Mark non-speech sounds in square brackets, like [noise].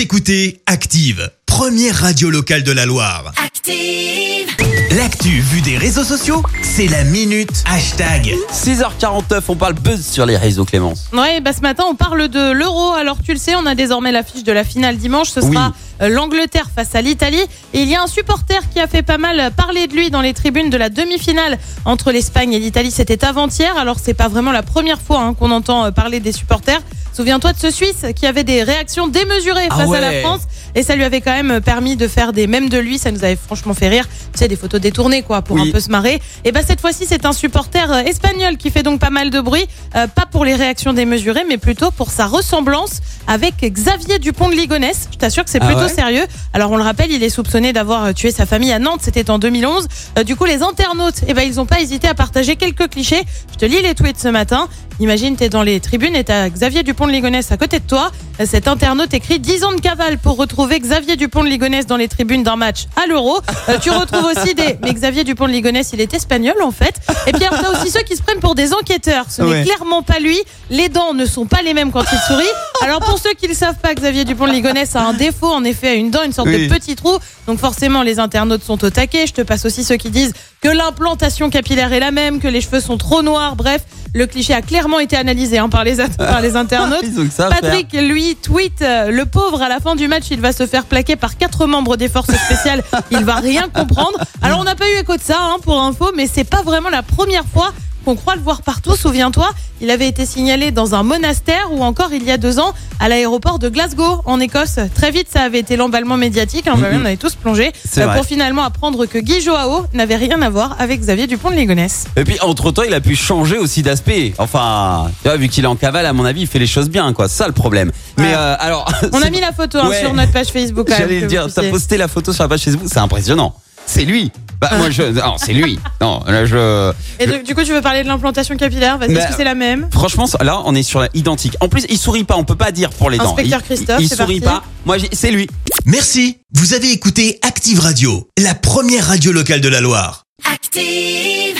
Vous écoutez Active, première radio locale de la Loire. Active. L'actu vue des réseaux sociaux, c'est la minute hashtag. 6h49, on parle buzz sur les réseaux, Clémence. Ouais, bah ce matin on parle de l'euro. Alors tu le sais, on a désormais l'affiche de la finale dimanche. Ce Oui. sera euh, l'Angleterre face à l'Italie. Et il y a un supporter qui a fait pas mal parler de lui dans les tribunes de la demi-finale entre l'Espagne et l'Italie. C'était avant-hier. Alors c'est pas vraiment la première fois hein, qu'on entend euh, parler des supporters. Souviens-toi de ce Suisse qui avait des réactions démesurées Ah face à la. France. Et ça lui avait quand même permis de faire des mèmes de lui. Ça nous avait franchement fait rire. Tu sais, des photos détournées, quoi, pour Oui. un peu se marrer. Et bah, cette fois-ci, c'est un supporter euh, espagnol qui fait donc pas mal de bruit. Euh, pas pour les réactions démesurées, mais plutôt pour sa ressemblance avec Xavier Dupont de Ligonnès. Je t'assure que c'est Ah plutôt ouais sérieux. Alors, on le rappelle, il est soupçonné d'avoir euh, tué sa famille à Nantes. C'était en 2011. Euh, du coup, les internautes, eh ben, ils ont pas hésité à partager quelques clichés. Je te lis les tweets ce matin. Imagine, t'es dans les tribunes et t'as Xavier Dupont de Ligonnès à côté de toi. Cet internaute écrit 10 ans de cavale pour retrouver Xavier Dupont de Ligonnès dans les tribunes d'un match à l'Euro. Euh, tu retrouves aussi des. Mais Xavier Dupont de Ligonnès, il est espagnol en fait. Et puis t'as aussi ceux qui se prennent pour des enquêteurs. Ce Ouais. n'est clairement pas lui. Les dents ne sont pas les mêmes quand il sourit. Alors pour ceux qui ne le savent pas, Xavier Dupont de Ligonnès a un défaut, en effet, à une dent, une sorte Oui. de petit trou. Donc forcément, les internautes sont au taquet. Je te passe aussi ceux qui disent que l'implantation capillaire est la même, que les cheveux sont trop noirs. Bref, le cliché a clairement été analysé hein, par, les, [laughs] par les internautes. Patrick, lui, tweet euh, le pauvre à la fin du match, il va se faire plaquer par quatre membres des forces spéciales. [laughs] il va rien comprendre. Alors on n'a pas eu écho de ça hein, pour info, mais c'est pas vraiment la première fois qu'on croit le voir partout. Souviens-toi, il avait été signalé dans un monastère ou encore il y a deux ans à l'aéroport de Glasgow en Écosse. Très vite, ça avait été l'emballement médiatique. hein. On avait tous plongé vrai. pour finalement apprendre que Guy Joao n'avait rien à voir avec Xavier Dupont de Ligonnès. Et puis, entre-temps, il a pu changer aussi d'aspect. Enfin, tu vois, vu qu'il est en cavale, à mon avis, il fait les choses bien, quoi. C'est ça le problème. Mais euh, alors. On a mis la photo hein, [laughs] Ouais. sur notre page Facebook. J'allais dire, t'as posté la photo sur la page Facebook, c'est impressionnant. C'est lui. Bah, moi, je. Non, c'est lui. Non, là, je. Et donc, du coup, tu veux parler de l'implantation capillaire Vas-y, Bah, Est-ce que c'est la même? Franchement, là, on est sur la identique. En plus, il sourit pas, on peut pas dire pour les dents. Inspecteur Il- Christophe, Il, sourit parti. pas. Moi, j'ai- c'est lui. Merci. Vous avez écouté Active Radio, la première radio locale de la Loire. Active.